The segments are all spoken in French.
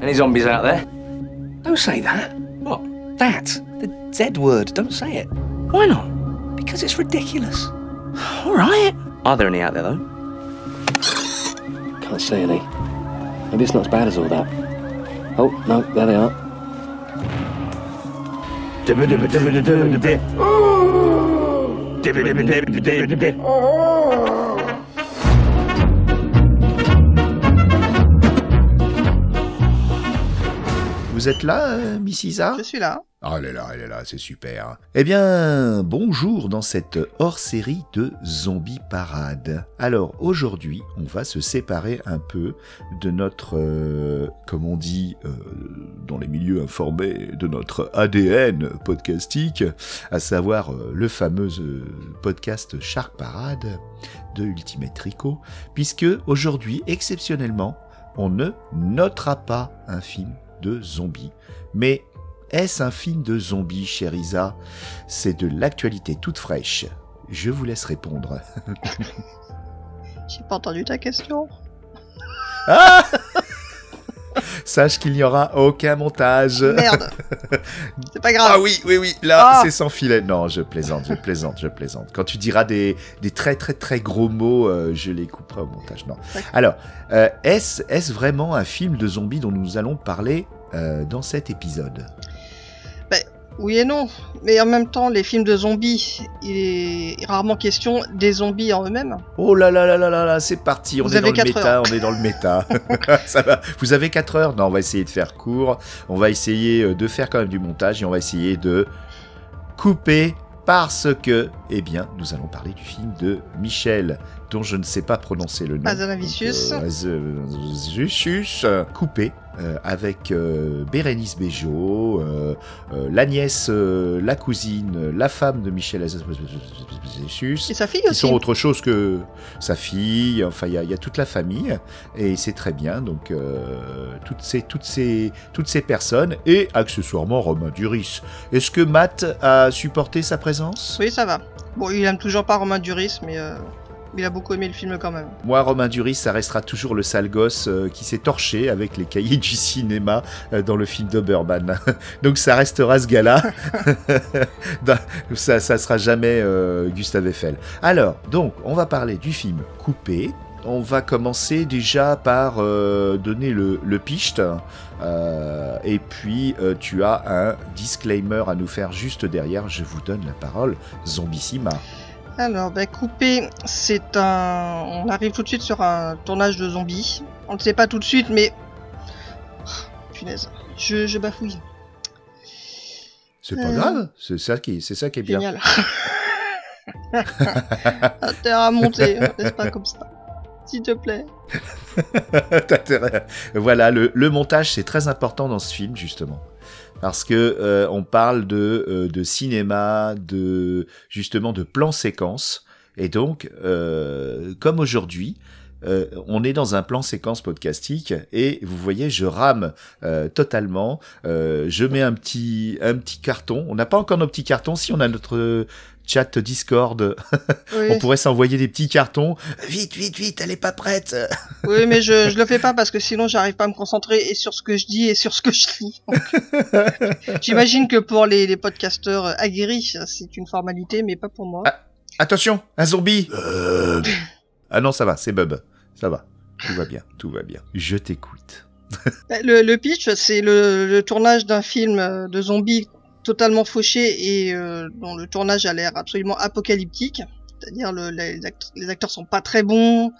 Any zombies out there? Don't say that. What? That. The Z word. Don't say it. Why not? Because it's ridiculous. All right. Are there any out there, though? Can't see any. Maybe it's not as bad as all that. Oh, no, there they are. Vous êtes là, euh, Miss Isa? Je suis là. Ah, elle est là, elle est là, c'est super. Eh bien, bonjour dans cette hors-série de Zombie Parade. Alors, aujourd'hui, on va se séparer un peu de notre, euh, comme on dit euh, dans les milieux informés, de notre ADN podcastique, à savoir euh, le fameux euh, podcast Shark Parade de Ultimate Tricot, puisque aujourd'hui, exceptionnellement, on ne notera pas un film de zombies, mais est-ce un film de zombies, chère Isa? C'est de l'actualité toute fraîche. Je vous laisse répondre. J'ai pas entendu ta question. Ah Sache qu'il n'y aura aucun montage. Merde. C'est pas grave. Ah oui, oui, oui, là, Ah. c'est sans filet. Non, je plaisante, je plaisante, je plaisante. Quand tu diras des, des très, très, très gros mots, euh, je les couperai au montage. Non. Alors, euh, est-ce est vraiment un film de zombies dont nous allons parler euh, dans cet épisode? Oui et non. Mais en même temps, les films de zombies, il est rarement question des zombies en eux-mêmes. Oh là là là là là là, c'est parti, on Vous est dans le méta, heures. on est dans le méta. Ça va. Vous avez 4 heures? Non, on va essayer de faire court. On va essayer euh, de faire quand même du montage et on va essayer de couper parce que, eh bien, nous allons parler du film de Michel, dont je ne sais pas prononcer le nom. Hazanavicius. Donc, euh, coupé. euh, avec euh, Bérénice Bejo, euh, la nièce, la cousine, la femme de Michel Hazanavicius Et sa fille qui aussi. sont autre chose que sa fille. Enfin, il y, a- il y a toute la famille et c'est très bien. Donc, euh, toutes ces, toutes ces, toutes ces personnes et accessoirement Romain Duris. Est-ce que Matt a supporté sa présence? Oui, ça va. Bon, il aime toujours pas Romain Duris, mais il a beaucoup aimé le film quand même. Moi, Romain Duris, ça restera toujours le sale gosse euh, qui s'est torché avec les cahiers du cinéma euh, dans le film d'Oberman. Donc, ça restera ce gars-là. Dans- ça, ça sera jamais euh, Gustave Eiffel. Alors, donc, on va parler du film Coupé. On va commencer déjà par donner le, le picht. Euh, et puis, euh, tu as un disclaimer à nous faire juste derrière. Je vous donne la parole. Zombissima. Alors, bah, Coupé, c'est un. On arrive tout de suite sur un tournage de zombies. On ne sait pas tout de suite, mais. Oh, punaise, je, je bafouille. C'est pas Euh. grave. C'est ça qui, c'est ça qui est bien. Génial. Intérêt à monter, n'est-ce pas comme ça S'il te plaît? Voilà, le, le montage c'est très important dans ce film justement. Parce que euh, on parle de, euh, de cinéma, de justement de plans séquences, et donc euh, comme aujourd'hui, euh, on est dans un plan séquence podcastique et vous voyez, je rame euh, totalement. Euh, je mets un petit un petit carton. On n'a pas encore nos petits cartons. Si on a notre chat Discord, Oui, on pourrait s'envoyer des petits cartons. Vite, vite, vite, elle est pas prête. oui mais je, je le fais pas parce que sinon j'arrive pas à me concentrer et sur ce que je dis et sur ce que je lis. J'imagine que pour les, les podcasteurs euh, aguerris, c'est une formalité, mais pas pour moi. Ah. Attention, un zombie Ah non, ça va, c'est Bub. Ça va. Tout va bien, tout va bien. Je t'écoute. Le, le pitch, c'est le, le tournage d'un film euh, de zombies totalement fauché et euh, dont le tournage a l'air absolument apocalyptique. C'est-à-dire le, les, acteurs, sont pas très bons,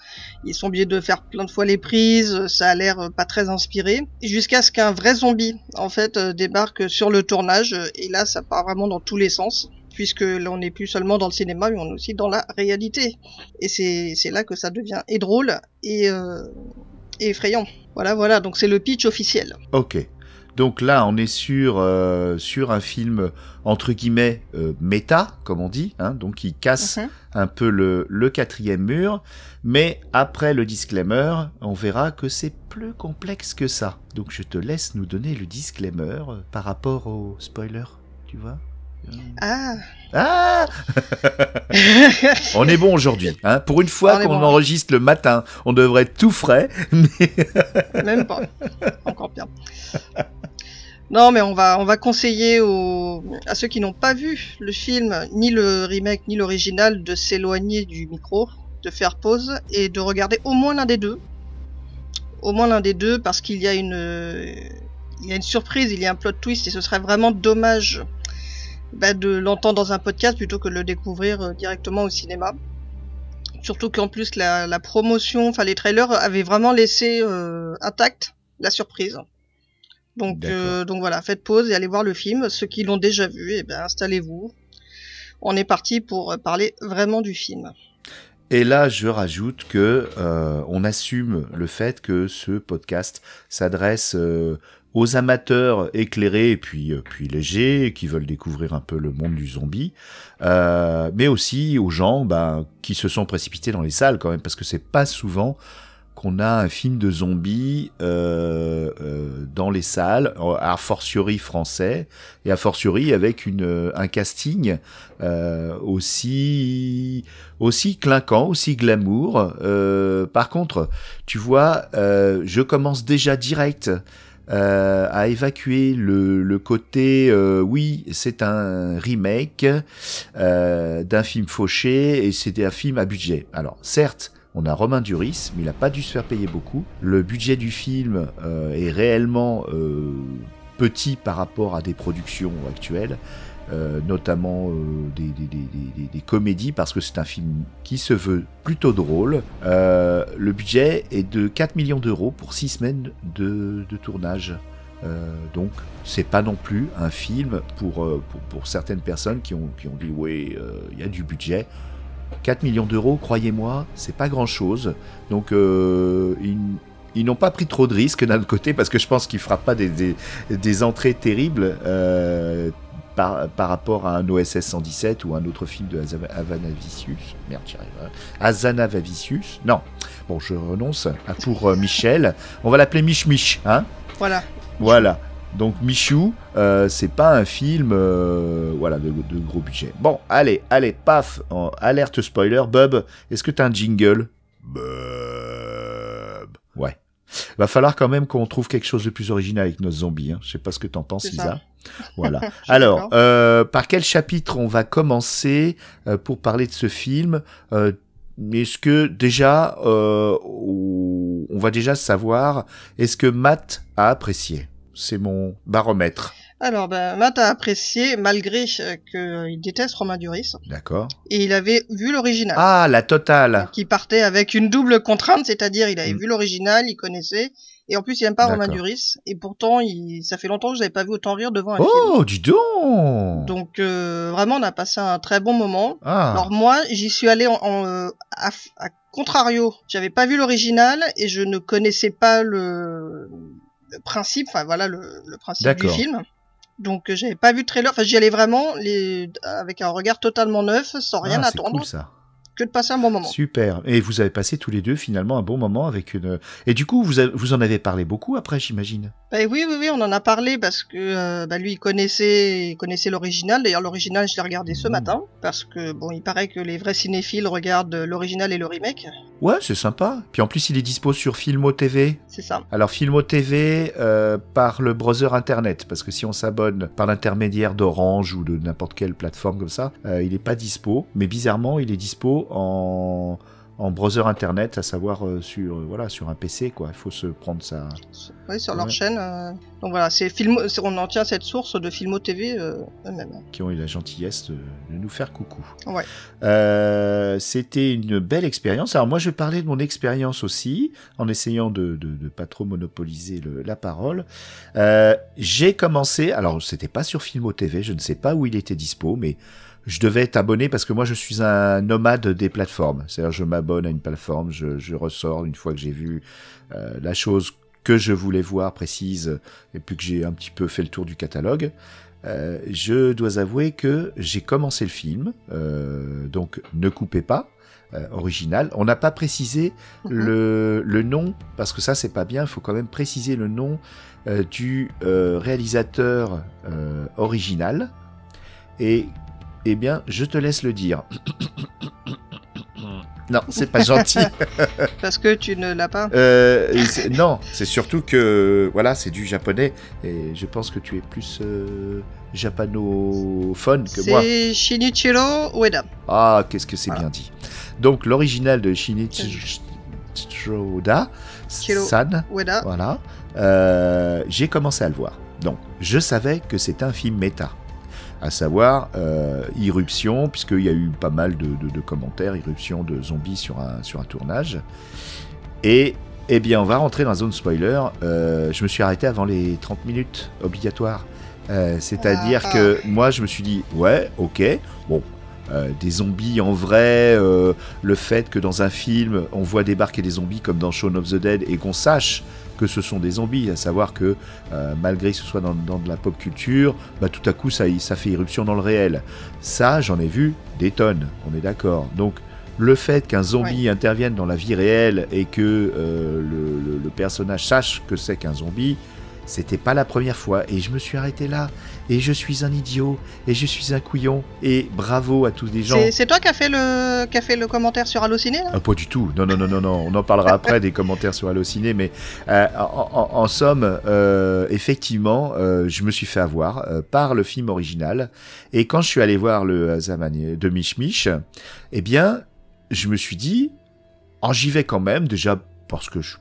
ils sont obligés de faire plein de fois les prises, ça a l'air euh, pas très inspiré. Jusqu'à ce qu'un vrai zombie, en fait, euh, débarque sur le tournage, et là ça part vraiment dans tous les sens. Puisque là on n'est plus seulement dans le cinéma, mais on est aussi dans la réalité. Et c'est là que ça devient et drôle et, et effrayant. Voilà, voilà, donc c'est le pitch officiel. Ok. Donc là, on est sur, euh, sur un film, entre guillemets, euh, méta, comme on dit, hein, donc qui casse Mhm. un peu le, le quatrième mur. Mais après le disclaimer, on verra que c'est plus complexe que ça. Donc je te laisse nous donner le disclaimer euh, par rapport au spoiler, tu vois Ah Ah On est bon aujourd'hui. Hein Pour une fois qu'on bon. enregistre le matin, on devrait être tout frais. Mais Même pas. Encore pire. Non, mais on va, on va conseiller aux, à ceux qui n'ont pas vu le film, ni le remake, ni l'original, de s'éloigner du micro, de faire pause et de regarder au moins l'un des deux. Au moins l'un des deux, parce qu'il y a une, il y a une surprise, il y a un plot twist, et ce serait vraiment dommage bah, de l'entendre dans un podcast plutôt que de le découvrir euh, directement au cinéma. Surtout qu'en plus la, promotion, enfin les trailers avaient vraiment laissé euh, intact la surprise. Donc, euh, donc voilà, faites pause et allez voir le film. Ceux qui l'ont déjà vu, eh ben, installez-vous. On est parti pour parler vraiment du film. Et là, je rajoute que euh, on assume le fait que ce podcast s'adresse euh, aux amateurs éclairés et puis euh, puis légers qui veulent découvrir un peu le monde du zombie, euh, mais aussi aux gens ben, qui se sont précipités dans les salles quand même parce que c'est pas souvent qu'on a un film de zombies euh, euh, dans les salles, a fortiori français, et a fortiori avec une, un casting euh, aussi aussi clinquant, aussi glamour. Euh, par contre, tu vois, euh, je commence déjà direct euh, à évacuer le, le côté euh, oui c'est un remake euh, d'un film fauché et c'était un film à budget alors certes on a Romain Duris, mais il n'a pas dû se faire payer beaucoup. Le budget du film euh, est réellement euh, petit par rapport à des productions actuelles, euh, notamment des, comédies, parce que c'est un film qui se veut plutôt drôle. Le budget est de 4 millions d'euros pour 6 semaines de, tournage. Donc, c'est pas non plus un film pour, pour, pour, certaines personnes qui ont, qui ont dit oui, il y a du budget. 4 millions d'euros, croyez-moi, c'est pas grand-chose. Donc, euh, ils, ils n'ont pas pris trop de risques d'un côté parce que je pense qu'ils ne pas des, des, des, entrées terribles euh, par, par, rapport à un OSS 117 ou un autre film de Azanavicius. Merde, j'y arrive. Hein. Azanavicius Non. Bon, je renonce pour euh, Michel. On va l'appeler Mich Mich, hein Voilà. Voilà. Donc Michou, euh, c'est pas un film euh, voilà, de, de, gros budget. Bon, allez, allez, paf, en alerte spoiler. Bub, est-ce que t'as un jingle? Bub. Ouais. Va falloir quand même qu'on trouve quelque chose de plus original avec nos zombies. Hein. Je sais pas ce que t'en penses, Isa. Voilà. Alors, euh, par quel chapitre on va commencer euh, pour parler de ce film? Euh, Est-ce que déjà, euh, on va déjà savoir, est-ce que Matt a apprécié? C'est mon baromètre. Alors, ben, Matt a apprécié, malgré qu'il déteste Romain Duris. D'accord. Et il avait vu l'original. Ah, la totale Qui partait avec une double contrainte, c'est-à-dire il avait mm. vu l'original, il connaissait, et en plus il aime pas Romain Duris, et pourtant il... ça fait longtemps que je n'avais pas vu autant rire devant un oh, film. Oh, dis donc Donc, euh, vraiment, on a passé un très bon moment. Ah. Alors moi, j'y suis allé en, en euh, à, à contrario. J'avais pas vu l'original, et je ne connaissais pas le principe, enfin voilà le, le principe du film. Donc euh, j'avais pas vu de trailer, enfin j'y allais vraiment les, avec un regard totalement neuf, sans rien ah, attendre. Cool, ça. Que de passer un bon moment. Super. Et vous avez passé tous les deux finalement un bon moment avec une. Et du coup, vous, vous en avez parlé beaucoup après, j'imagine? Bah, oui, oui, oui, on en a parlé parce que euh, bah, lui, il connaissait, il connaissait l'original. D'ailleurs, l'original, je l'ai regardé ce mmh. matin parce que bon, il paraît que les vrais cinéphiles regardent l'original et le remake. Ouais, c'est sympa. Puis en plus, il est dispo sur Filmo TV. C'est ça. Alors Filmo TV euh, par le browser internet, parce que si on s'abonne par l'intermédiaire d'Orange ou de n'importe quelle plateforme comme ça, euh, il n'est pas dispo. Mais bizarrement, il est dispo en en browser internet, à savoir euh, sur euh, voilà sur un PC quoi. Il faut se prendre ça. Oui, sur leur chaîne. Euh... Donc voilà, c'est Filmo, on en tient cette source de Filmo TV eux-mêmes. Qui ont eu la gentillesse de, de nous faire coucou. Ouais. Euh, C'était une belle expérience. Alors moi, je vais parler de mon expérience aussi, en essayant de, de pas trop monopoliser le, la parole. Euh, J'ai commencé. Alors c'était pas sur Filmo TV, je ne sais pas où il était dispo, mais je devais être abonné parce que moi je suis un nomade des plateformes. C'est-à-dire je m'abonne à une plateforme, je, je, ressors une fois que j'ai vu euh, la chose que je voulais voir précise et puis que j'ai un petit peu fait le tour du catalogue. Euh, je dois avouer que j'ai commencé le film, euh, donc ne coupez pas. Original. On n'a pas précisé -hmm. le, le, nom parce que ça c'est pas bien. Il faut quand même préciser le nom du réalisateur original. Et eh bien, je te laisse le dire. Non, c'est pas gentil. Parce que tu ne l'as pas. Euh, c'est- non, c'est surtout que voilà, c'est du japonais et je pense que tu es plus euh, japanophone que moi. C'est Shinichiro Ueda. Ah, qu'est-ce que c'est Voilà. bien dit. Donc l'original de Shinichiro Chiro. San, Ueda. voilà, euh, j'ai commencé à le voir. Donc je savais que c'était un film méta. À savoir euh, irruption, puisqu'il y a eu pas mal de, de- de commentaires, irruption de zombies sur un, sur un tournage. Et eh bien, on va rentrer dans la zone spoiler. Euh, je me suis arrêté avant les 30 minutes obligatoires. Euh, C'est-à-dire Ah. que moi, je me suis dit, ouais, ok, bon, euh, des zombies en vrai, euh, le fait que dans un film, on voit débarquer des zombies comme dans Shaun of the Dead et qu'on sache que ce sont des zombies, à savoir que euh, malgré que ce soit dans, dans de la pop culture, bah, tout à coup ça, ça fait irruption dans le réel. Ça, j'en ai vu des tonnes, on est d'accord. Donc le fait qu'un zombie intervienne dans la vie réelle et que euh, le, le- le personnage sache que c'est qu'un zombie, c'était pas la première fois. Et je me suis arrêté là. Et je suis un idiot. Et je suis un couillon. Et bravo à tous les gens. C'est toi qui as fait le qui a fait le commentaire sur Allociné là? Ah, pas du tout. Non, non, non, non, non. On en parlera après des commentaires sur Allociné. Mais euh, en, en- en somme, euh, effectivement, euh, je me suis fait avoir par le film original. Et quand je suis allé voir le Zamani de Mich Mich, eh bien, je me suis dit, oh, j'y vais quand même. Déjà parce que je,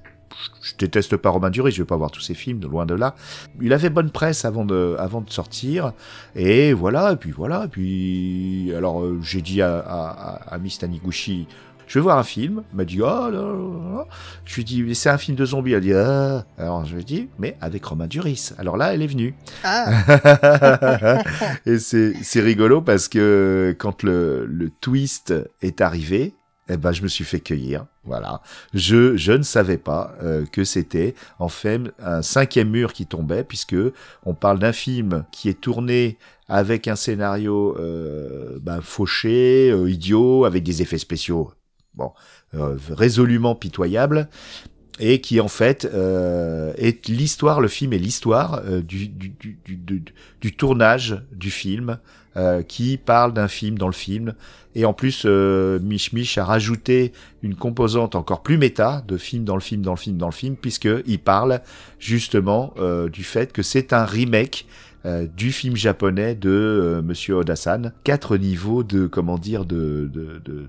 je, déteste pas Romain Duris. Je vais pas voir tous ses films, de loin de là. Il avait bonne presse avant de, avant de sortir. Et voilà, et puis voilà, et puis alors euh, j'ai dit à, à, à, Miss Taniguchi, je vais voir un film. Elle m'a dit, oh là là là. Je lui ai dit, mais c'est un film de zombies. Elle a dit, ah. Alors je lui ai dit, mais avec Romain Duris. Alors là, elle est venue. Ah, et c'est c'est rigolo parce que quand le, le twist est arrivé, eh ben, je me suis fait cueillir. Voilà. Je, je ne savais pas euh, que c'était en fait un cinquième mur qui tombait, puisque on parle d'un film qui est tourné avec un scénario euh, ben, fauché, euh, idiot, avec des effets spéciaux, bon, euh, résolument pitoyables, et qui en fait euh, est l'histoire, le film est l'histoire euh, du, du, du, du, tournage du film, euh, qui parle d'un film dans le film. Et en plus, euh, Mich Mich a rajouté une composante encore plus méta de film dans le film, dans le film, dans le film, puisque il parle justement euh, du fait que c'est un remake euh, du film japonais de euh, Monsieur Odasan. Quatre niveaux de comment dire de de de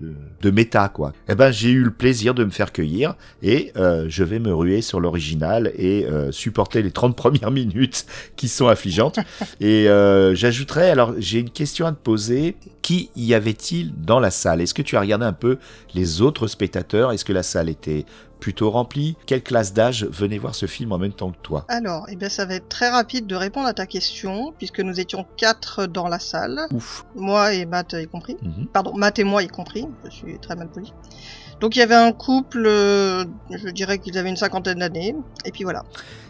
de, de, méta quoi. Eh ben j'ai eu le plaisir de me faire cueillir et euh, je vais me ruer sur l'original et euh, supporter les 30 premières minutes qui sont affligeantes. et j'ajouterais alors j'ai une question à te poser. Qui y avait-il dans la salle? Est-ce que tu as regardé un peu les autres spectateurs? Est-ce que la salle était plutôt remplie Quelle classe d'âge venait voir ce film en même temps que toi? Alors, eh bien, ça va être très rapide de répondre à ta question, puisque nous étions quatre dans la salle, Ouf. moi et Matt y compris. Mhm. Pardon, Matt et moi y compris, je suis très mal poli. Donc il y avait un couple, euh, je dirais qu'ils avaient une cinquantaine d'années, et puis voilà.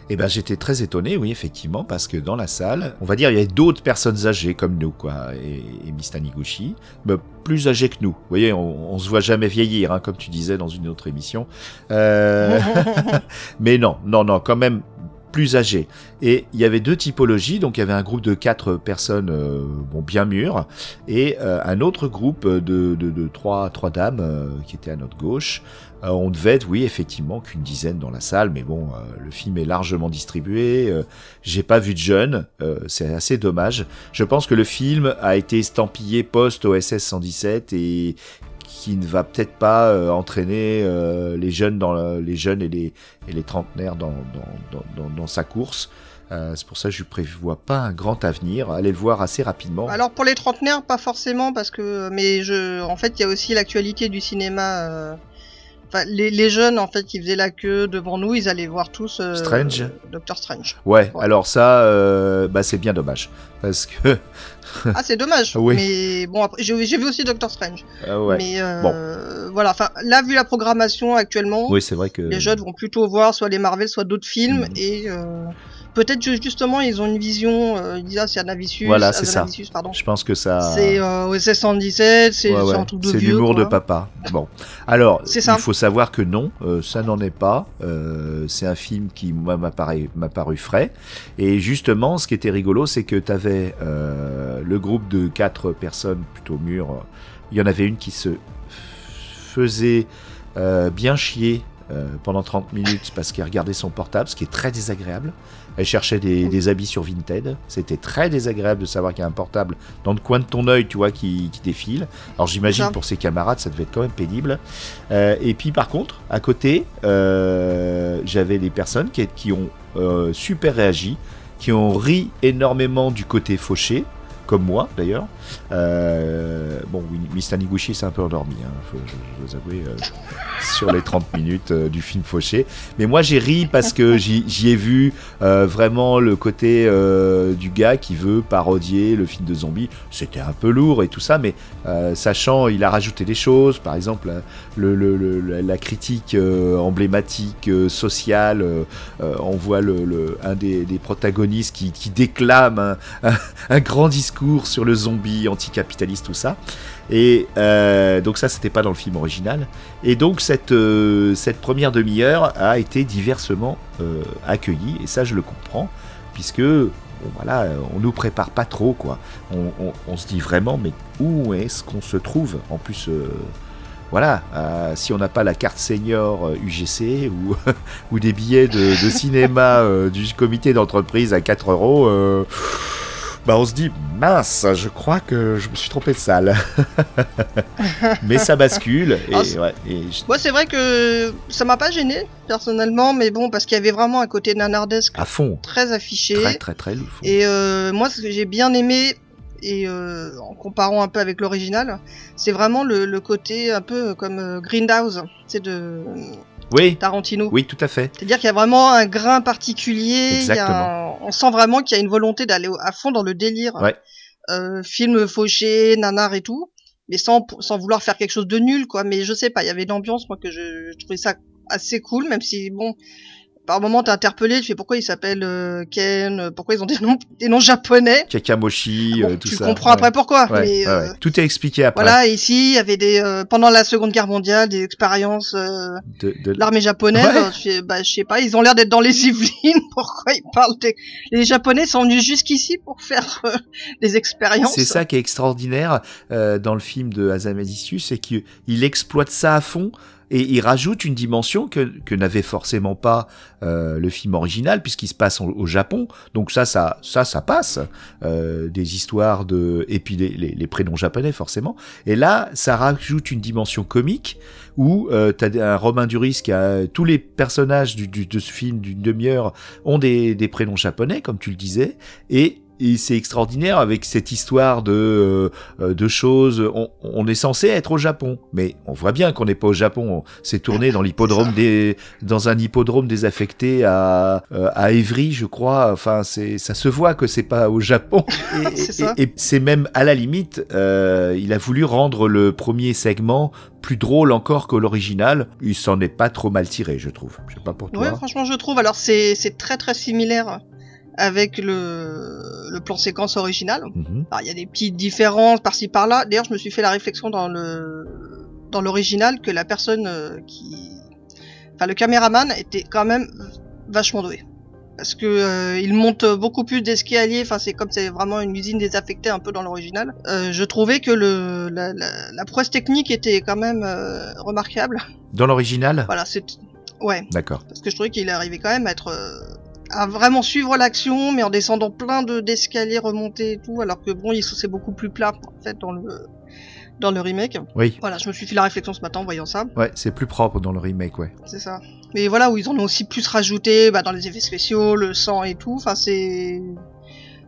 Eh ben, j'étais très étonné, oui, effectivement, parce que dans la salle, on va dire, il y avait d'autres personnes âgées comme nous, quoi, et, et Miss Taniguchi, mais plus âgées que nous. Vous voyez, on, on se voit jamais vieillir, hein, comme tu disais dans une autre émission. Euh, mais non, non, non, quand même plus âgés. Et il y avait deux typologies, donc il y avait un groupe de quatre personnes, euh, bon, bien mûres, et euh, un autre groupe de, de, trois, trois dames euh, qui étaient à notre gauche. On devait être, oui, effectivement, qu'une dizaine dans la salle, mais bon, le film est largement distribué. J'ai pas vu de jeunes, c'est assez dommage. Je pense que le film a été estampillé post OSS 117 et qui ne va peut-être pas euh, entraîner euh, les jeunes dans les jeunes et les et les trentenaires dans, dans, dans sa course. Euh, c'est pour ça que je prévois pas un grand avenir. Allez le voir assez rapidement. Alors pour les trentenaires, pas forcément, parce que, mais je, en fait, il y a aussi l'actualité du cinéma. Les, les jeunes, en fait, qui faisaient la queue devant nous, ils allaient voir tous euh, Strange. Doctor Strange. Ouais, Ouais. alors ça, euh, bah c'est bien dommage parce que Ah, c'est dommage. Oui. Mais bon, j'ai vu aussi Doctor Strange. euh, ouais. Mais euh, voilà, enfin, là, vu la programmation actuellement, Oui, c'est vrai que les jeunes vont plutôt voir soit les Marvel, soit d'autres films, Mhm. et euh, peut-être ju- justement, ils ont une vision. Euh, ils disent, ah, c'est Anavicius. Voilà, c'est ça. Pardon. je pense que ça. C'est euh, OSS 117, c'est Ouais, c'est ouais, un truc de c'est l'humour de papa. Bon, alors il faut savoir que non, euh, ça n'en est pas. Euh, c'est un film qui moi m'a paru, frais. Et justement, ce qui était rigolo, c'est que tu avais le groupe de quatre personnes plutôt mûres. Il y en avait une qui se faisait euh, bien chier euh, pendant 30 minutes parce qu'elle regardait son portable, ce qui est très désagréable. Elle cherchait des, des habits sur Vinted. C'était très désagréable de savoir qu'il y a un portable dans le coin de ton œil, tu vois, qui, qui défile. Alors j'imagine pour ses camarades, ça devait être quand même pénible. Euh, et puis par contre, à côté, euh, j'avais des personnes qui, qui ont euh, super réagi, qui ont ri énormément du côté fauché, comme moi d'ailleurs. Euh, bon, oui, Miss Taniguchi s'est un peu endormi, hein, je, je dois avouer, euh, sur les 30 minutes euh, du film fauché. Mais moi j'ai ri parce que j'y ai vu euh, vraiment le côté du gars qui veut parodier le film de zombies. C'était un peu lourd et tout ça, mais sachant, il a rajouté des choses, par exemple le, le- le- la- critique emblématique sociale. on voit le, un des, protagonistes qui, déclame un grand discours sur le zombie anticapitaliste, tout ça. Et euh, donc ça, c'était pas dans le film original. Et donc cette, euh, cette première demi-heure a été diversement euh, accueillie, et ça je le comprends, puisque voilà, on nous prépare pas trop, quoi. On, se dit vraiment, mais où est-ce qu'on se trouve? En plus, voilà, si on n'a pas la carte senior UGC ou, des billets de, cinéma du comité d'entreprise à 4 euros, bah on se dit mince, je crois que je me suis trompé de salle. mais ça bascule et, Ah, ouais, je- Moi, c'est vrai que ça m'a pas gêné personnellement, mais bon, parce qu'il y avait vraiment un côté nanardesque à fond, très affiché. très très très lourd. Et euh, moi, ce que j'ai bien aimé, et euh, en comparant un peu avec l'original, c'est vraiment le, le côté un peu comme euh, Grindhouse, c'est de Oui, Tarantino. oui, tout à fait. C'est-à-dire qu'il y a vraiment un grain particulier. Exactement. un- On sent vraiment qu'il y a une volonté d'aller à fond dans le délire. Ouais. Euh, film fauché, nanar et tout, mais sans sans vouloir faire quelque chose de nul, quoi. Mais je sais pas, il y avait une ambiance, moi, que je, je trouvais ça assez cool, même si bon. Par moment, t'es interpellé, tu fais pourquoi il s'appelle euh, Ken, euh, pourquoi ils ont des noms, des noms japonais? Kakamoshi, Bon, euh, tout tu ça. comprends ouais. après pourquoi. Ouais, mais, ouais, euh. Tout est expliqué après. Voilà, ici, il y avait des euh, pendant la Seconde Guerre mondiale des expériences euh, De- de- l'armée japonaise. Je, bah, sais pas, ils ont l'air d'être dans les Yvelines. Pourquoi ils parlent des... Les Japonais sont venus jusqu'ici pour faire euh, des expériences. C'est ça qui est extraordinaire euh, dans le film de Azamadisus, c'est qu'il exploite ça à fond et il rajoute une dimension que, que n'avait forcément pas euh, le film original puisqu'il se passe au, Japon. Donc ça, ça, ça, ça passe. Euh, des histoires de et puis les, les, les prénoms japonais forcément. Et là, ça rajoute une dimension comique où euh, t'as un Romain Duris qui a tous les personnages du, du- de ce film d'une demi-heure ont des, des prénoms japonais comme tu le disais et et c'est extraordinaire avec cette histoire de euh, de choses. On, on est censé être au Japon, mais on voit bien qu'on n'est pas au Japon. On s'est tourné dans l'hippodrome des dans un hippodrome désaffecté à euh, à Évry, je crois. Enfin, c'est ça se voit que c'est pas au Japon. Et, C'est ça. et- et c'est même à la limite, euh, il a voulu rendre le premier segment plus drôle encore que l'original. Il s'en est pas trop mal tiré, je trouve. Je sais pas pour toi. Ouais, franchement, je trouve. Alors, c'est c'est très très similaire avec le, le plan séquence original. Mhm. Il y a des petites différences par-ci par-là. D'ailleurs, je me suis fait la réflexion dans le dans l'original que la personne euh, qui, enfin, le caméraman était quand même vachement doué. Parce que euh, il monte beaucoup plus d'escaliers. Enfin, c'est comme c'est vraiment une usine désaffectée un peu dans l'original. Euh, je trouvais que le la, la, la prouesse technique était quand même remarquable. Dans l'original, Voilà, c'est ouais d'accord. parce que je trouvais qu'il arrivait quand même à être à vraiment suivre l'action mais en descendant plein de d'escaliers remontés et tout alors que bon c'est beaucoup plus plat en fait dans le dans le remake. Oui, voilà je me suis fait la réflexion ce matin en voyant ça. Ouais, c'est plus propre dans le remake, ouais. c'est ça. Mais voilà où ils en ont aussi plus rajouté bah, dans les effets spéciaux le sang et tout enfin c'est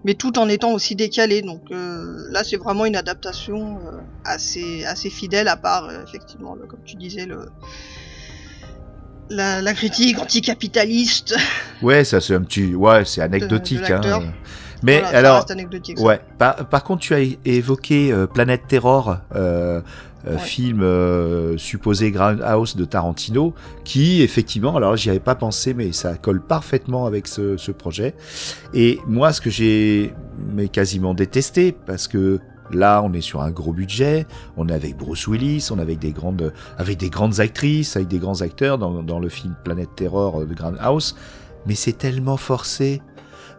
mais tout en étant aussi décalé donc euh, là c'est vraiment une adaptation euh, assez assez fidèle à part euh, effectivement le, comme tu disais le la, la critique anticapitaliste Ouais, ça c'est un petit, ouais, c'est anecdotique. de hein. Mais Voilà, alors, ouais. Par, par contre, tu as évoqué euh, Planète Terror, euh, euh, Ouais. film euh, supposé Groundhouse de Tarantino, qui effectivement, alors j'y avais pas pensé, mais ça colle parfaitement avec ce, ce projet. Et moi, ce que j'ai mais quasiment détesté, parce que Là, on est sur un gros budget, on est avec Bruce Willis, on est avec des grandes, avec des grandes actrices, avec des grands acteurs dans, dans le film Planète Terror de Grindhouse, mais c'est tellement forcé,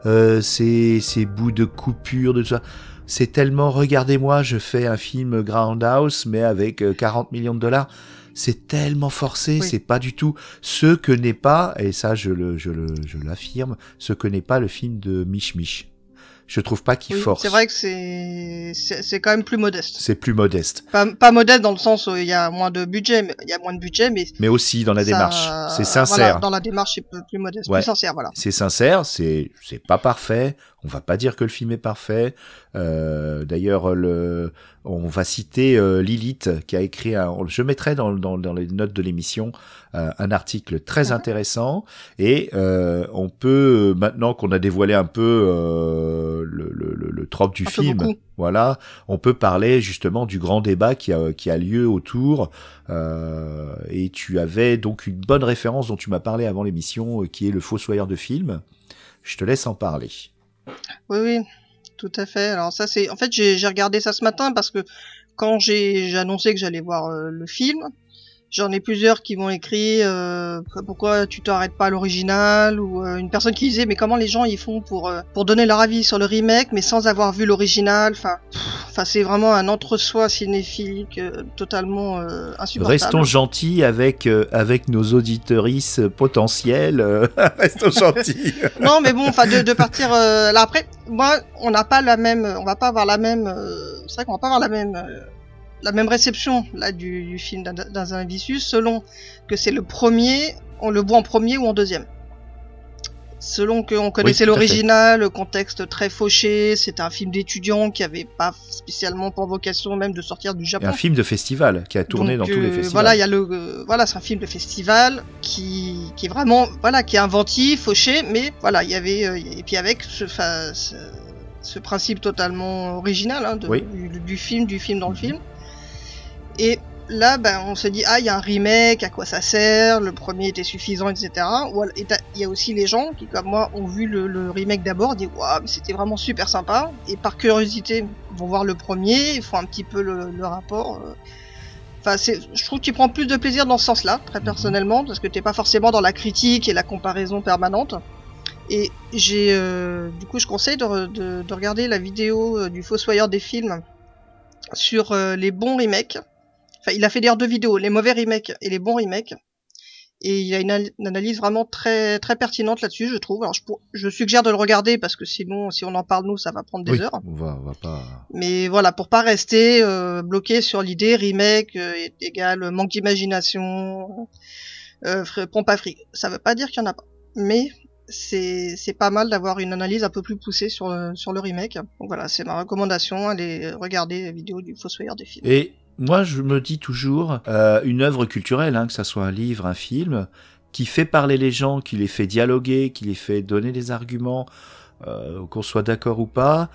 euh, ces, ces bouts de coupure, de tout ça. c'est tellement regardez-moi, je fais un film Groundhouse mais avec euh, 40 millions de dollars. C'est tellement forcé, Oui. c'est pas du tout ce que n'est pas, et ça je le, je le, je l'affirme, ce que n'est pas le film de Mich Mich. Je trouve pas qu'il Oui, force. c'est vrai que c'est c'est quand même plus modeste. C'est plus modeste, Pas, pas modeste dans le sens où il y a moins de budget, mais il y a moins de budget, mais mais aussi dans la ça- démarche. C'est voilà, sincère. dans la démarche, c'est plus, plus modeste, Ouais. plus sincère, voilà. c'est sincère, c'est c'est pas parfait. On va pas dire que le film est parfait. Euh, D'ailleurs, le on va citer euh, Lilith qui a écrit. Un, je mettrai dans, dans, dans les notes de l'émission euh, un article très Mhm. intéressant et euh, on peut maintenant qu'on a dévoilé un peu euh, le, le, le, le trope du Un film. Voilà, on peut parler justement du grand débat qui a, qui a lieu autour. Euh, et tu avais donc une bonne référence dont tu m'as parlé avant l'émission, qui est le Fossoyeur de film. Je te laisse en parler. Oui, oui, tout à fait. Alors ça, c'est, en fait, j'ai regardé ça ce matin parce que quand j'ai j'ai annoncé que j'allais voir euh, le film, j'en ai plusieurs qui m'ont écrit euh, pourquoi tu t'arrêtes pas à l'original ou euh, une personne qui disait mais comment les gens ils font pour euh, pour donner leur avis sur le remake mais sans avoir vu l'original. Enfin, c'est vraiment un entre-soi cinéphilique euh, totalement euh, insupportable. Restons gentils avec, euh, avec nos auditorices potentiels. Restons gentils. non, mais bon, enfin, de, de partir euh, là après, moi, on n'a pas la même, on va pas avoir la même, euh, c'est vrai qu'on va pas avoir la même, euh, la même réception là du, du film d'un- dans un Vicious selon que c'est le premier, on le voit en premier ou en deuxième. Selon qu'on connaissait l'original, le contexte très fauché, c'était un film d'étudiants qui avait pas spécialement pour vocation même de sortir du Et Japon. un film de festival qui a tourné Donc, dans tous les euh, festivals. Voilà, il y a le, euh, voilà, c'est un film de festival qui, qui est vraiment, voilà, qui est inventif, fauché, mais voilà, il y avait, euh, et puis avec ce, fa- ce, ce principe totalement original hein, de- Oui. du, du film, du film dans le film. Et là, ben, on se dit, ah, il y a un remake, à quoi ça sert Le premier était suffisant, etc. Ou al- et il y a aussi les gens qui, comme moi, ont vu le, le remake d'abord, disent, waouh, mais c'était vraiment super sympa. Et par curiosité, vont voir le premier, ils font un petit peu le, le rapport. euh, Enfin, c'est, je trouve que tu prends plus de plaisir dans ce sens-là, très Mhm. personnellement, parce que t'es pas forcément dans la critique et la comparaison permanente. Et j'ai, euh, du coup, je conseille de, re- de, de regarder la vidéo euh, du Fossoyeur des films sur euh, les bons remakes. Enfin, il a fait d'ailleurs deux vidéos, les mauvais remakes et les bons remakes. Et il a une, al- une analyse vraiment très très pertinente là-dessus, je trouve. Alors, je, pour- je suggère de le regarder parce que sinon, si on en parle nous, ça va prendre des Oui, heures. on va, on va pas. Mais voilà, pour pas rester euh, bloqué sur l'idée remake euh, est égal manque d'imagination, euh, pompe à fric. Ça veut pas dire qu'il y en a pas, mais c'est c'est pas mal d'avoir une analyse un peu plus poussée sur le, sur le remake. Donc voilà, c'est ma recommandation, allez regarder la vidéo du Fossoyeur des films. Et moi, je me dis toujours, euh, une œuvre culturelle, hein, que ça soit un livre, un film, qui fait parler les gens, qui les fait dialoguer, qui les fait donner des arguments, euh, qu'on soit d'accord ou pas,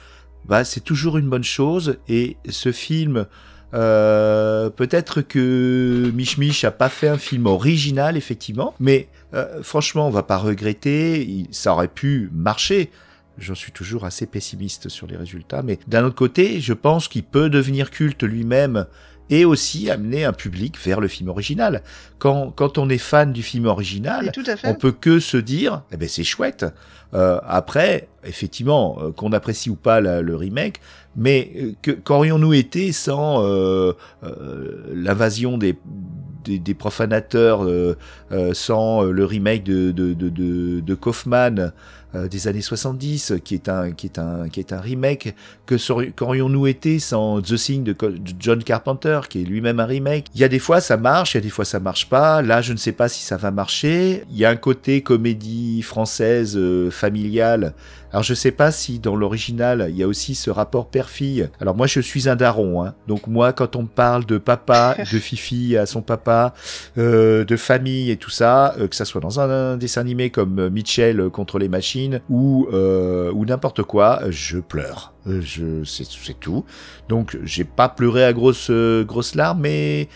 bah, c'est toujours une bonne chose. Et ce film, euh, peut-être que Mich Mich a pas fait un film original, effectivement, mais euh, franchement, on va pas regretter. ça aurait pu marcher. J'en suis toujours assez pessimiste sur les résultats, mais d'un autre côté, je pense qu'il peut devenir culte lui-même et aussi amener un public vers le film original. Quand, quand on est fan du film original, on peut que se dire, eh ben c'est chouette. Euh, après, effectivement, euh, qu'on apprécie ou pas la- le remake, mais euh, qu'aurions-nous été sans euh, l'invasion des, des, profanateurs, euh, euh, sans euh, le remake de, de, de, de, Kaufman des années 70, qui est un qui est un qui est un remake, que qu'aurions-nous été sans The Thing de, John Carpenter, qui est lui-même un remake? Il y a des fois ça marche, il y a des fois ça marche pas. Là, je ne sais pas si ça va marcher. Il y a un côté comédie française familiale. Alors je sais pas si dans l'original il y a aussi ce rapport père-fille. Alors moi je suis un daron, hein. donc moi quand on me parle de papa, de Fifi à son papa, euh, de famille et tout ça, euh, que ça soit dans un, un dessin animé comme euh, Mitchell contre les machines ou euh, ou n'importe quoi, euh, je pleure. Je c'est tout. Donc j'ai pas pleuré à grosses grosses larmes, mais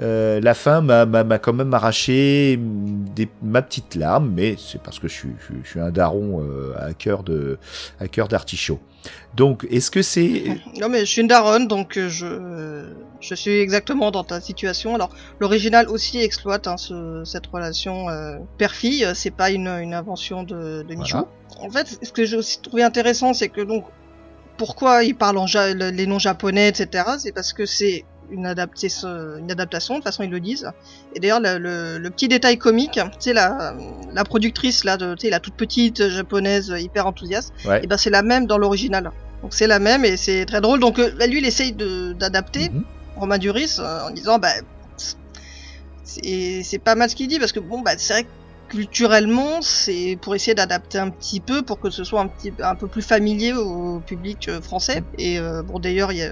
euh, la fin m'a quand même arraché des, ma petite larme, mais c'est parce que je suis, je, suis- je suis un daron euh, à cœur de à cœur d'artichaut. Donc, est-ce que c'est Non mais je suis une daronne, donc euh, je, suis exactement dans ta situation. Alors l'original aussi exploite hein, ce- cette relation père-fille, c'est pas une, une invention de, de. Voilà. En fait, ce que j'ai aussi trouvé intéressant, c'est que donc pourquoi ils parlent en ja- les noms japonais, etc. C'est parce que c'est une, c'est adaptation, de façon ils le disent. Et d'ailleurs, le, le- le petit détail comique, tu sais, la, la productrice, là, de, la toute petite japonaise hyper enthousiaste, Ouais. et ben c'est la même dans l'original. Donc c'est la même et c'est très drôle. Donc euh, là, lui, il essaye d'adapter Mhm. Romain Duris euh, en disant, bah, c'est c'est pas mal ce qu'il dit parce que bon, bah, c'est vrai que culturellement, c'est pour essayer d'adapter un petit peu pour que ce soit un petit un peu plus familier au public euh, français. Et euh, bon, d'ailleurs, il y a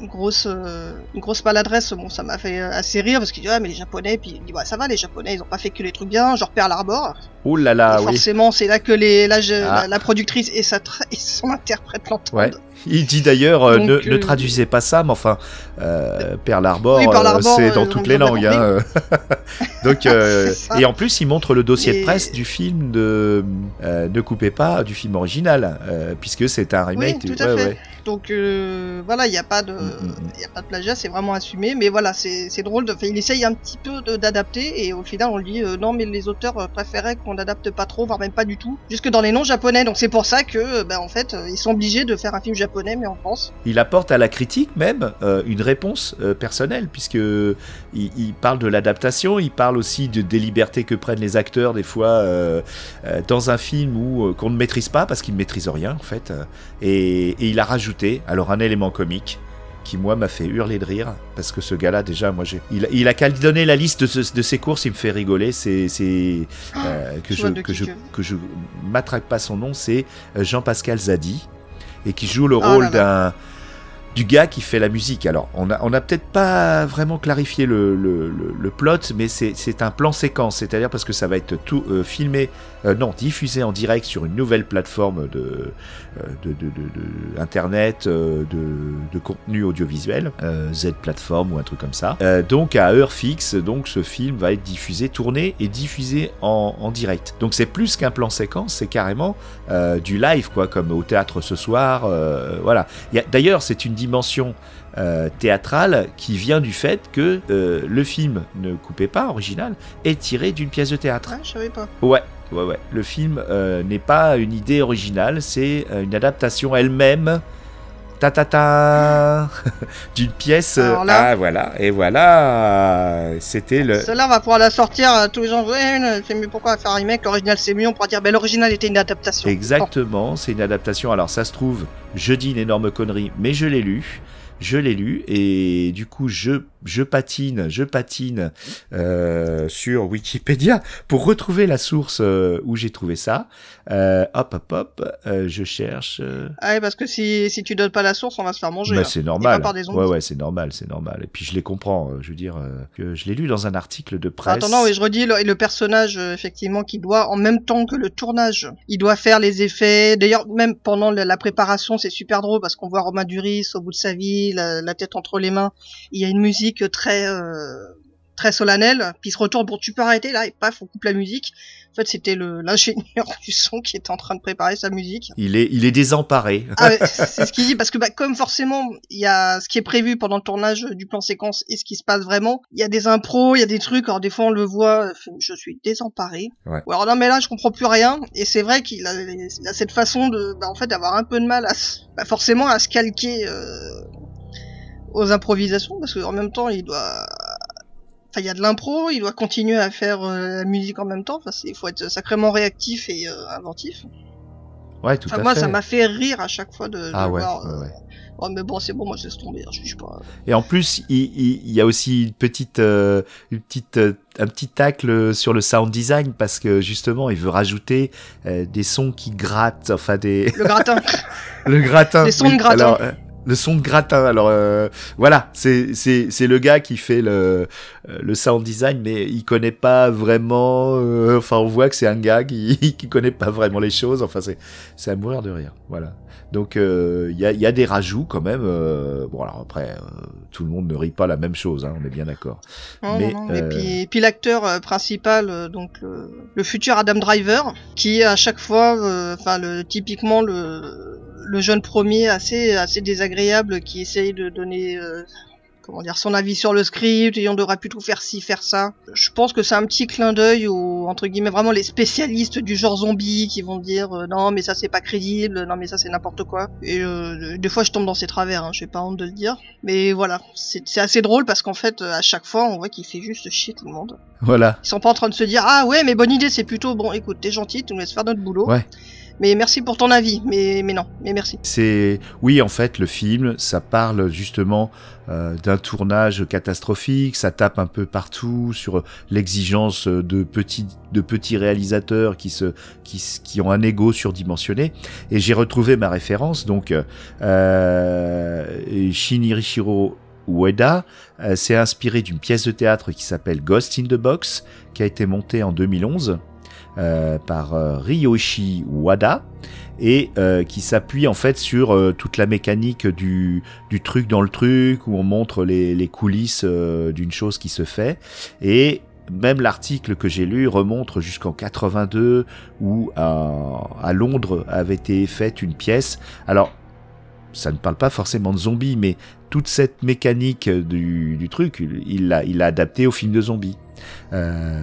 une grosse euh, une grosse maladresse. Bon, ça m'a fait assez rire parce qu'il dit ah mais les Japonais, puis il dit ouais ça va les Japonais, ils ont pas fait que les trucs bien, genre Pearl Harbor. Oh là là, Et oui. forcément, c'est là que les là, je- Ah. la, la productrice et sa et son interprète l'entendent. Ouais. Il dit d'ailleurs, euh, ne, ne euh, traduisez pas ça, mais enfin, euh, Pearl Harbor, Oui, Pearl Harbor, c'est dans toutes les langues. Hein. Donc, et en plus, il montre le dossier de presse du film de Ne coupez pas du film original, puisque c'est un remake. Oui, tout à ouais, fait. ouais. Donc voilà, il n'y a pas de, Mm, mm, mm. y a pas de plagiat, c'est vraiment assumé. Mais voilà, c'est drôle. De, il essaye un petit peu d'adapter et au final on lui dit non, mais les auteurs préféraient qu'on n'adapte pas trop, voire même pas du tout, jusque dans les noms japonais. Donc c'est pour ça que, bah, en fait, ils sont obligés de faire un film japonais, mais en France. Il apporte à la critique même euh, une réponse euh, personnelle, puisque il, il parle de l'adaptation, il parle aussi de, des libertés que prennent les acteurs des fois euh, dans un film où qu'on ne maîtrise pas parce qu'ils ne maîtrisent rien en fait. et, et il a rajouté alors un élément comique qui moi m'a fait hurler de rire parce que ce gars-là déjà moi j'ai il, il a qu'à donner la liste de, ce- de ses courses il me fait rigoler c'est c'est euh, que je que je que- je m'attrape pas son nom c'est Jean-Pascal Zadi et qui joue le Oh rôle d'un du gars qui fait la musique. Alors, on a, on a peut-être pas vraiment clarifié le, plot, mais c'est un plan séquence, c'est-à-dire parce que ça va être tout euh, filmé, euh, non, diffusé en direct sur une nouvelle plateforme de, euh, de, internet, de, contenu audiovisuel, Z plateforme ou un truc comme ça. Donc à heure fixe, donc ce film va être diffusé, tourné et diffusé en, en direct. Donc c'est plus qu'un plan séquence, c'est carrément du live, quoi, comme au théâtre ce soir. voilà. D'ailleurs, c'est une dimension euh, théâtrale qui vient du fait que euh, le film Ne coupez pas, original, est tiré d'une pièce de théâtre. Ouais, je savais pas. Ouais, ouais, ouais. Le film euh, n'est pas une idée originale, c'est une adaptation elle-même. Ta ta ta d'une pièce. euh, là- ah voilà, et voilà, c'était le. Celle-là, on va pouvoir la sortir. euh, tous les mais c'est mieux. Pourquoi faire un remake L'original, c'est mieux. On pourra dire, ben l'original était une adaptation. Exactement, c'est une adaptation. Alors ça se trouve, je dis une énorme connerie, mais je l'ai lu. Je l'ai lu et du coup je je patine, je patine euh, sur Wikipédia pour retrouver la source euh, où j'ai trouvé ça. Euh, hop hop hop, je cherche. Ah parce que si, si tu donnes pas la source, on va se faire manger. bah, là. c'est normal. pas par des. Ouais ouais, c'est normal, c'est normal. Et puis je les comprends. Je veux dire que je l'ai lu dans un article de presse. attendant, oui, je redis, le, le personnage, effectivement, qui doit, en même temps que le tournage, il doit faire les effets. D'ailleurs, même pendant la, la préparation, c'est super drôle parce qu'on voit Romain Duris au bout de sa vie, la, la tête entre les mains. Il y a une musique très, euh, très solennelle. Puis il se retourne, bon, tu peux arrêter là, et paf, on coupe la musique. En fait, c'était l'ingénieur du son qui était en train de préparer sa musique. Il est il est désemparé. Ah, c'est ce qu'il dit parce que bah, comme forcément il y a ce qui est prévu pendant le tournage du plan séquence et ce qui se passe vraiment, il y a des impros, il y a des trucs. Alors des fois on le voit, euh, je suis désemparé. Ouais. Ou alors non mais là je comprends plus rien et c'est vrai qu'il a, cette façon de, bah, en fait d'avoir un peu de mal à, bah, forcément à se calquer euh, aux improvisations parce qu'en même temps il doit Enfin, il y a de l'impro, il doit continuer à faire euh, la musique en même temps. Enfin, il faut être sacrément réactif et euh, inventif. Ouais, tout Enfin, à moi, fait. ça m'a fait rire à chaque fois de, de Ah ouais, voir. ouais, euh, ouais. Oh, mais bon, c'est bon, moi, je laisse tomber, hein, je juge pas. Et en plus, il, il- il y a aussi une petite, euh, une petite, euh, un petit tacle sur le sound design parce que justement, il veut rajouter euh, des sons qui grattent, enfin des Le gratin. le gratin. Des sons de gratin. Alors, le son de gratin. Alors euh, voilà, c'est c'est c'est le gars qui fait le euh, le sound design, mais il connaît pas vraiment. euh, enfin, on voit que c'est un gars qui qui connaît pas vraiment les choses. Enfin, c'est c'est à mourir de rire. Voilà. Donc euh, il y, a, il y a des rajouts quand même. euh, bon alors après, euh, tout le monde ne rit pas la même chose, hein, on est bien d'accord. Non, Mais, non, non. Et euh, puis, et puis l'acteur euh, principal, euh, donc le, le futur Adam Driver, qui à chaque fois, euh, enfin le typiquement le le jeune premier assez assez désagréable qui essaye de donner euh, comment dire, son avis sur le script, et on devrait plutôt faire ci, faire ça. Je pense que c'est un petit clin d'œil aux, entre guillemets, vraiment les spécialistes du genre zombie qui vont dire euh, non mais ça c'est pas crédible, non mais ça c'est n'importe quoi. Et euh, des fois je tombe dans ces travers, hein, j'ai pas honte de le dire. Mais voilà, c'est assez drôle parce qu'en fait à chaque fois on voit qu'il fait juste chier tout le monde. Voilà. Ils sont pas en train de se dire ah ouais mais bonne idée c'est plutôt bon écoute t'es gentil tu nous laisses faire notre boulot. Ouais. Mais merci pour ton avis, mais, mais non, mais merci. C'est oui, en fait, le film, ça parle justement euh, d'un tournage catastrophique, ça tape un peu partout sur l'exigence de petits de petits réalisateurs qui se qui, ont un ego surdimensionné. Et j'ai retrouvé ma référence, donc euh, Shinirichiro Ueda euh, s'est inspiré d'une pièce de théâtre qui s'appelle Ghost in the Box, qui a été montée en 2011 euh, par euh, Ryoshi Wada et euh, qui s'appuie en fait sur euh, toute la mécanique du, du, truc dans le truc où on montre les, les coulisses d'une chose qui se fait et même l'article que j'ai lu remonte jusqu'en 82 où à, à, Londres avait été faite une pièce. Alors ça ne parle pas forcément de zombies, mais toute cette mécanique du, du truc, il l'a il adapté au film de zombies. Euh,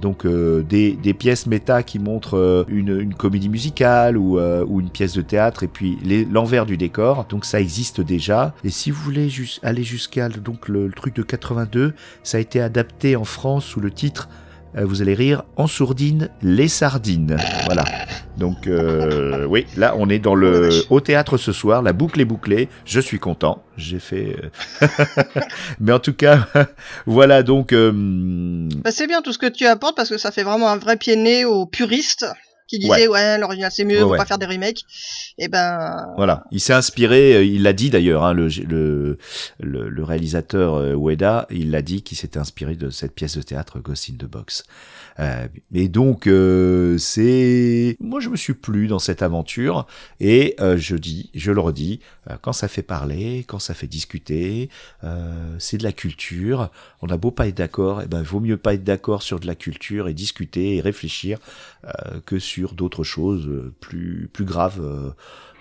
donc euh, des, pièces méta qui montrent euh, une, comédie musicale ou, une pièce de théâtre et puis l'envers du décor. Donc ça existe déjà. Et si vous voulez aller jusqu'à donc le, le, truc de 82, ça a été adapté en France sous le titre vous allez rire, en sourdine, les sardines. Voilà. Donc euh, oui, là on est dans le au théâtre ce soir, la boucle est bouclée, je suis content, j'ai fait... Euh, mais en tout cas, voilà donc... Euh... Bah, c'est bien tout ce que tu apportes parce que ça fait vraiment un vrai pied nez aux puristes qui disait ouais, ouais l'original c'est mieux, ouais, on va ouais. pas faire des remakes. Et ben voilà, il s'est inspiré, il l'a dit d'ailleurs, hein, le, le, le, le, réalisateur euh, Ueda, il l'a dit qu'il s'était inspiré de cette pièce de théâtre Ghost in the Box. Euh, et donc euh, c'est, moi je me suis plu dans cette aventure et euh, je dis, je le redis, euh, quand ça fait parler, quand ça fait discuter, euh, c'est de la culture. On a beau pas être d'accord, et eh ben vaut mieux pas être d'accord sur de la culture et discuter et réfléchir que sur d'autres choses plus plus graves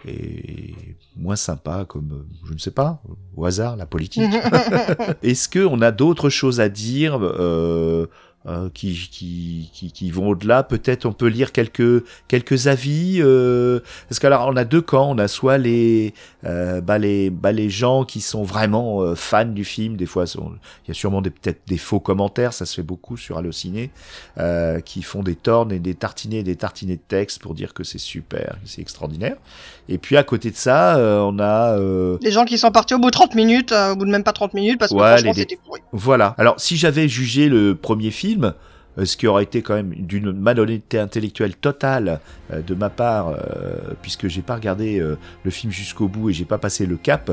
et moins sympa comme je ne sais pas au hasard la politique. Est-ce que on a d'autres choses à dire euh, euh, qui, qui, qui, qui, vont au-delà. Peut-être on peut lire quelques, quelques avis. Euh, parce qu'alors on a deux camps. On a soit les, euh, bah les, bah les gens qui sont vraiment euh, fans du film. Des fois, il y a sûrement peut-être des faux commentaires. Ça se fait beaucoup sur Allociné. Euh, qui font des tornes et des tartinés et des tartinés de texte pour dire que c'est super, que c'est extraordinaire. Et puis à côté de ça, euh, on a... Les gens qui sont partis au bout de 30 minutes, au bout de même pas 30 minutes, parce que ouais, franchement c'était pourri. Voilà. Alors si j'avais jugé le premier film, ce qui aurait été quand même d'une malhonnêteté intellectuelle totale euh, de ma part, euh, puisque j'ai pas regardé euh, le film jusqu'au bout et j'ai pas passé le cap,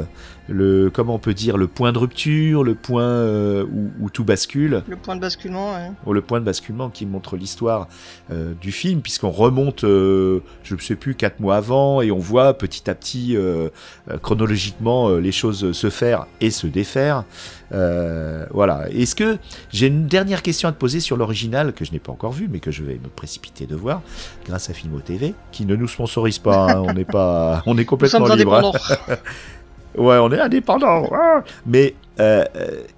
le comment on peut dire le point de rupture, le point euh, où, où, tout bascule. Le point de basculement. Ouais. Ou le point de basculement qui montre l'histoire euh, du film, puisqu'on remonte, je ne sais plus quatre mois avant et on voit petit à petit chronologiquement les choses se faire et se défaire. Voilà. Est-ce que j'ai une dernière question à te poser sur l'original que je n'ai pas encore vu, mais que je vais me précipiter de voir grâce à Filmo TV, qui ne nous sponsorise pas. Hein, on n'est pas, on est complètement libre. Hein. ouais, on est indépendant. Ah Mais euh,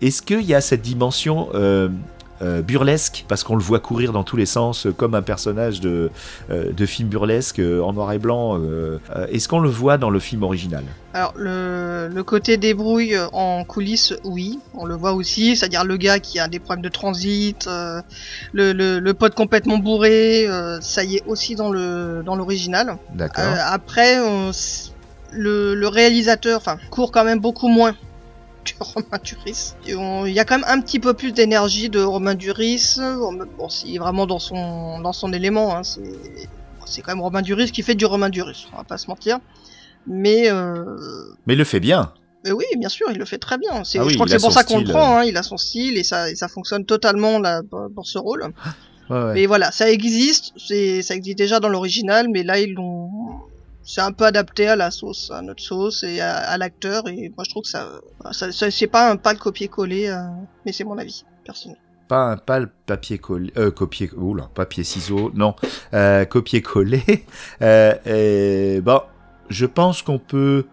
est-ce qu'il y a cette dimension euh, euh, burlesque parce qu'on le voit courir dans tous les sens comme un personnage de, euh, de film burlesque euh, en noir et blanc. Est-ce qu'on le voit dans le film original? Alors le, le, côté débrouille en coulisses, oui, on le voit aussi, c'est-à-dire le gars qui a des problèmes de transit, le, le, le, pote complètement bourré, ça y est aussi dans le dans l'original. D'accord. après, on, le, le réalisateur, enfin, court quand même beaucoup moins que Romain Duris. Il y a quand même un petit peu plus d'énergie de Romain Duris. Bon, c'est vraiment dans son dans son élément. Hein. C'est quand même Romain Duris qui fait du Romain Duris. On va pas se mentir. Mais euh... mais il le fait bien. Mais oui, bien sûr, il le fait très bien. Ah oui, je crois que c'est pour ça qu'on le prend. Hein. Il a son style et ça et ça fonctionne totalement là pour ce rôle. Ouais, ouais. Mais voilà, ça existe. Ça existe déjà dans l'original, mais là ils l'ont c'est un peu adapté à la sauce, à notre sauce et à, l'acteur. Et moi, je trouve que ça, ça, c'est pas un pas le copier-coller, euh, mais c'est mon avis personnel. Pas un pas le papier collé, euh, copier, oula, papier ciseau, non, euh, copier-coller. euh, bon, je pense qu'on peut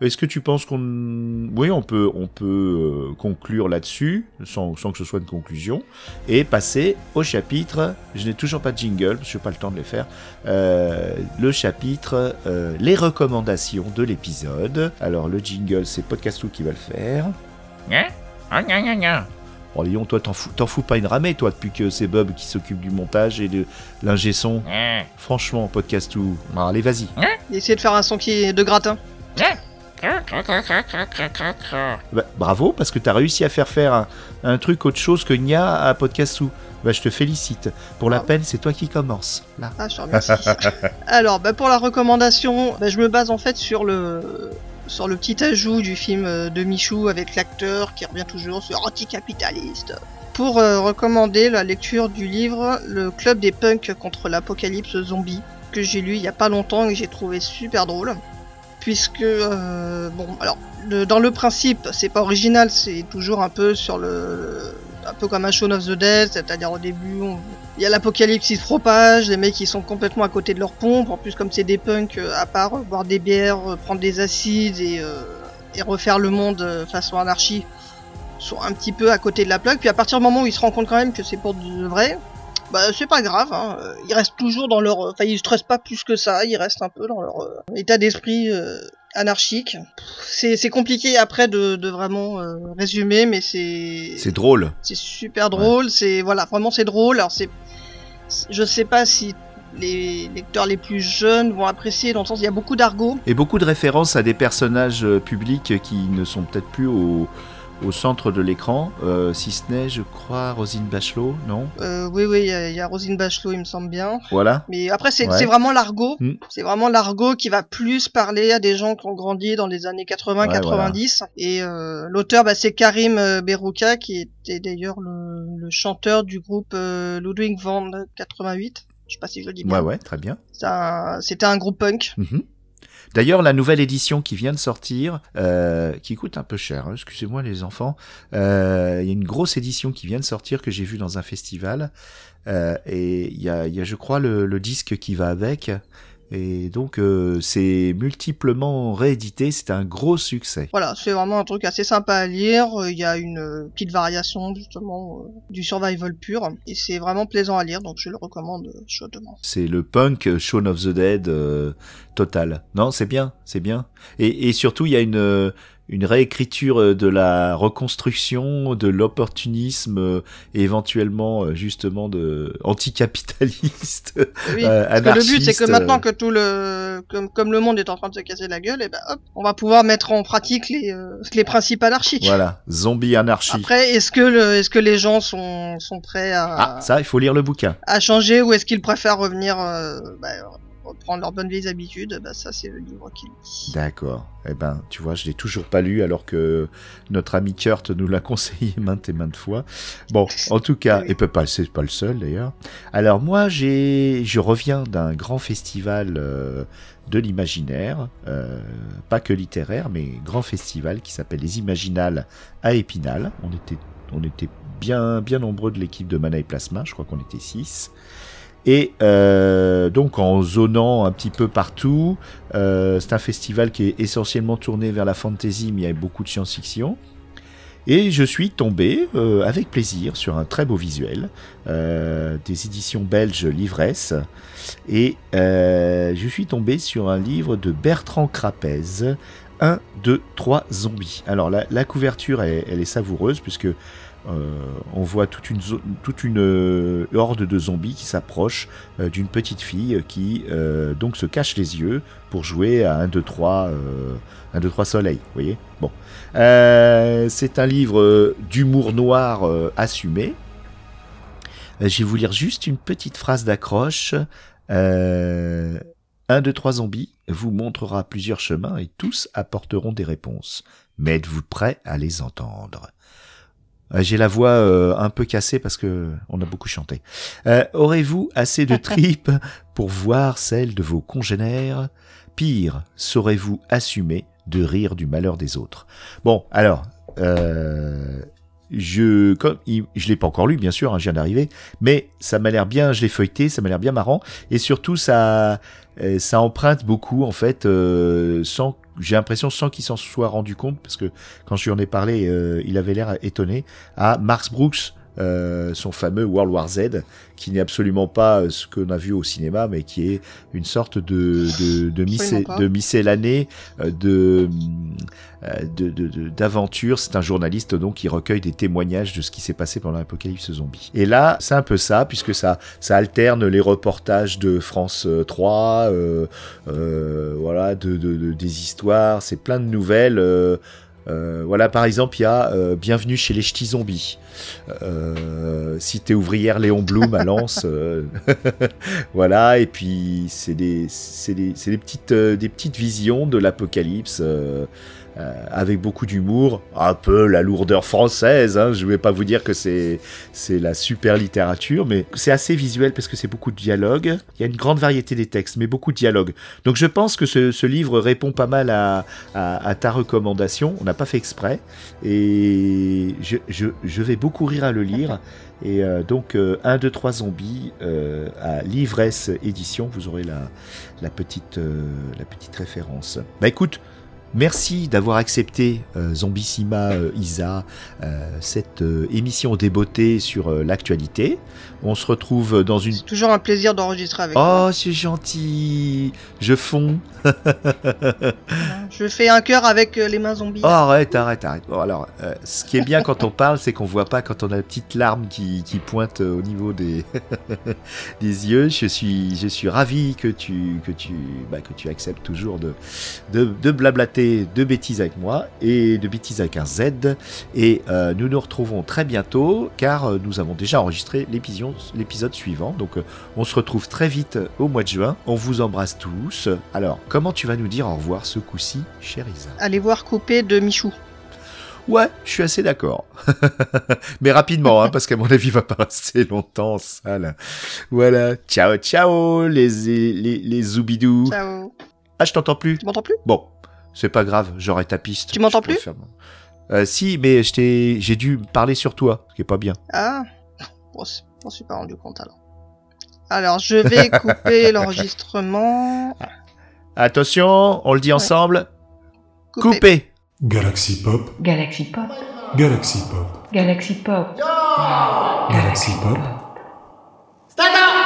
est-ce que tu penses qu'on, oui, on peut, on peut euh, conclure là-dessus, sans, sans que ce soit une conclusion, et passer au chapitre. Je n'ai toujours pas de jingle, parce que je n'ai pas le temps de les faire. Euh, le chapitre, euh, les recommandations de l'épisode. Alors le jingle, c'est Podcastou qui va le faire. Oh Lyon, toi t'en fous, t'en fous pas une ramée, toi, depuis que c'est Bob qui s'occupe du montage et de l'ingé son. Franchement, Podcastou. Bon, allez, vas-y. Essayez de faire un son qui est de gratin. Bah, bravo, parce que t'as réussi à faire faire un, un truc autre chose que Nia à Podcastou. Bah, je te félicite. Pour la Ah. peine, c'est toi qui commence. Là. Ah, je te remercie. Alors, bah, pour la recommandation, bah, je me base en fait sur le sur le petit ajout du film euh, de Michou avec l'acteur qui revient toujours sur anticapitaliste. Pour euh, recommander la lecture du livre Le club des punks contre l'apocalypse zombie que j'ai lu il y a pas longtemps et que j'ai trouvé super drôle. Puisque euh, bon, alors dans le principe, c'est pas original, c'est toujours un peu sur le un peu comme un Shaun of the Dead, c'est-à-dire au début il y a l'apocalypse qui se propage, les mecs ils sont complètement à côté de leur pompe. En plus, comme c'est des punks, euh, à part boire des bières, euh, prendre des acides et, refaire le monde façon anarchie, sont un petit peu à côté de la plaque. Puis à partir du moment où ils se rendent compte quand même que c'est pour de vrai, bah c'est pas grave. Hein. euh, Ils restent toujours dans leur, euh, enfin ils stressent pas plus que ça. Ils restent un peu dans leur euh, état d'esprit euh, anarchique. C'est compliqué après de, de vraiment euh, résumer, mais c'est C'est drôle. c'est super drôle, c'est voilà, vraiment c'est drôle. Alors c'est, je sais pas si les lecteurs les plus jeunes vont apprécier dans le sens il y a beaucoup d'argot. Et beaucoup de références à des personnages publics qui ne sont peut-être plus au, au centre de l'écran, euh, si ce n'est, je crois, Rosine Bachelot, non? Euh, oui oui, il y, a- il y a Rosine Bachelot, il me semble bien. Voilà. Mais après c'est Ouais. vraiment l'argot, Mm. c'est vraiment l'argot qui va plus parler à des gens qui ont grandi dans les années 80 Ouais, 90 et euh, l'auteur bah, c'est Karim Berouka qui était d'ailleurs le, le chanteur du groupe euh, Ludwig van 88. Je sais pas si je le dis bien. Ouais, ouais, très bien. C'était un groupe punk. Mhm. D'ailleurs, la nouvelle édition qui vient de sortir, euh, qui coûte un peu cher, hein, excusez-moi les enfants, euh, il y a une grosse édition qui vient de sortir que j'ai vue dans un festival, euh, et il y a, y a, je crois, le disque qui va avec, et donc euh, c'est multiplement réédité, c'est un gros succès. Voilà, c'est vraiment un truc assez sympa à lire. Il y a une euh, petite variation justement euh, du survival pur et c'est vraiment plaisant à lire, donc je le recommande euh, chaudement. C'est le punk Shaun of the Dead euh, total. Non, c'est bien, c'est bien. Et, et surtout, il y a une, euh, une réécriture euh, de la reconstruction, de l'opportunisme, euh, éventuellement euh, justement de anticapitaliste. Oui, Euh, parce que le but c'est que maintenant que tout le comme, comme le monde est en train de se casser la gueule, et ben hop, on va pouvoir mettre en pratique les euh, les principes anarchiques. voilà, zombie anarchie. Après, est-ce que le est-ce que les gens sont sont prêts à Ah, ça, il faut lire le bouquin. à changer ou est-ce qu'ils préfèrent revenir bah, reprendre leurs bonnes vieilles habitudes Bah ça c'est le livre qui le dit. D'accord. Eh ben, tu vois, je l'ai toujours pas lu alors que notre ami Kurt nous l'a conseillé maintes et maintes fois. Bon, en tout cas, Oui. et peut pas, c'est pas le seul d'ailleurs. Alors moi, j'ai, je reviens d'un grand festival euh, de l'imaginaire, euh, pas que littéraire, mais grand festival qui s'appelle les Imaginales à Épinal. On était, on était bien, bien nombreux de l'équipe de Mana et Plasma. Je crois qu'on était six. Et euh, donc en zonant un petit peu partout, euh, c'est un festival qui est essentiellement tourné vers la fantasy, mais il y a beaucoup de science-fiction. Et je suis tombé euh, avec plaisir sur un très beau visuel des éditions belges Livresse. Et je suis tombé sur un livre de Bertrand Crapez, 1, 2, 3 zombies. Alors la, couverture, elle, est savoureuse puisque on voit toute une, toute une euh, horde de zombies qui s'approche euh, d'une petite fille qui euh, donc se cache les yeux pour jouer à 1, 2, 3, euh, 1, 2, 3 soleil. Vous voyez? Bon. Euh, c'est un livre euh, d'humour noir euh, assumé. Euh, Je vais vous lire juste une petite phrase d'accroche. Euh, 1, 2, 3 zombies vous montrera plusieurs chemins et tous apporteront des réponses. Mais êtes-vous prêt à les entendre? Euh, J'ai la voix euh, un peu cassée parce que on a beaucoup chanté. Euh, Aurez-vous assez de tripes pour voir celle de vos congénères? Pire, saurez-vous assumer de rire du malheur des autres? Bon, alors, euh, je, comme, il- je l'ai pas encore lu, bien sûr, hein, je viens d'arriver, mais ça m'a l'air bien, je l'ai feuilleté, ça m'a l'air bien marrant, et surtout ça, euh, ça emprunte beaucoup en fait, euh, sans j'ai l'impression sans qu'il s'en soit rendu compte, parce que quand je lui en ai parlé, euh, il avait l'air étonné, à Marx Brooks, euh, son fameux World War Z, qui n'est absolument pas ce qu'on a vu au cinéma, mais qui est une sorte de, de, de, de miscellanée euh, de d'aventure. C'est un journaliste donc qui recueille des témoignages de ce qui s'est passé pendant l'apocalypse zombie. Et là, c'est un peu ça, puisque ça, ça alterne les reportages de France 3, euh, euh, voilà, de, de, des histoires, c'est plein de nouvelles. Euh, voilà, par exemple, il y a euh, Bienvenue chez les ch'tis zombies. Euh, cité ouvrière Léon Blum à Lens. Voilà, et puis c'est des, des, des, petites, des petites visions de l'apocalypse. Euh, avec beaucoup d'humour, un peu la lourdeur française. Hein, je ne vais pas vous dire que c'est la super littérature, mais c'est assez visuel parce que c'est beaucoup de dialogue. Il y a une grande variété des textes, mais beaucoup de dialogue. Donc je pense que ce, livre répond pas mal à, ta recommandation. On n'a pas fait exprès et je, vais beaucoup rire à le lire. Et euh, donc, euh, 1, 2, 3 zombies euh, à l'ivresse édition, vous aurez la, petite, la petite référence. Bah écoute, Merci d'avoir accepté euh, Zombissima euh, Isa, euh, cette émission débeautée sur l'actualité. On se retrouve dans une... C'est toujours un plaisir d'enregistrer avec Oh, c'est gentil Je fonds Je fais un cœur avec euh, les mains zombies. Oh, arrête, arrête, arrête. Bon, alors, euh, ce qui est bien quand on parle, c'est qu'on voit pas quand on a la petite larme qui, qui pointe au niveau des, des yeux. Je suis, je suis ravi que tu, que tu, bah, que tu acceptes toujours de, de, de blablater de bêtises avec moi et de bêtises avec un Z. Et euh, nous nous retrouvons très bientôt car euh, nous avons déjà enregistré l'épisode, l'épisode suivant. Donc, euh, on se retrouve très vite au mois de juin. On vous embrasse tous. Alors, comment tu vas nous dire au revoir ce coup-ci, chère Isa? Allez voir Coupé de Michou. Ouais, je suis assez d'accord. Mais rapidement, hein, parce qu'à mon avis, il va pas rester longtemps en salle. Voilà. Ciao, ciao, les, les, les zoubidous. Ciao. Ah, je t'entends plus. Tu m'entends plus? Bon, c'est pas grave, j'aurai ta piste. Tu m'entends plus? Euh, Si, mais j'ai dû parler sur toi, ce qui est pas bien. Ah, bon, c'est- je m'en suis pas rendu compte alors. Alors, je vais couper l'enregistrement. Attention, on le dit ensemble. Couper. Coupé. Galaxy Pop, Galaxy Pop. Galaxy Pop, Galaxy Pop. Galaxy Pop. Start up!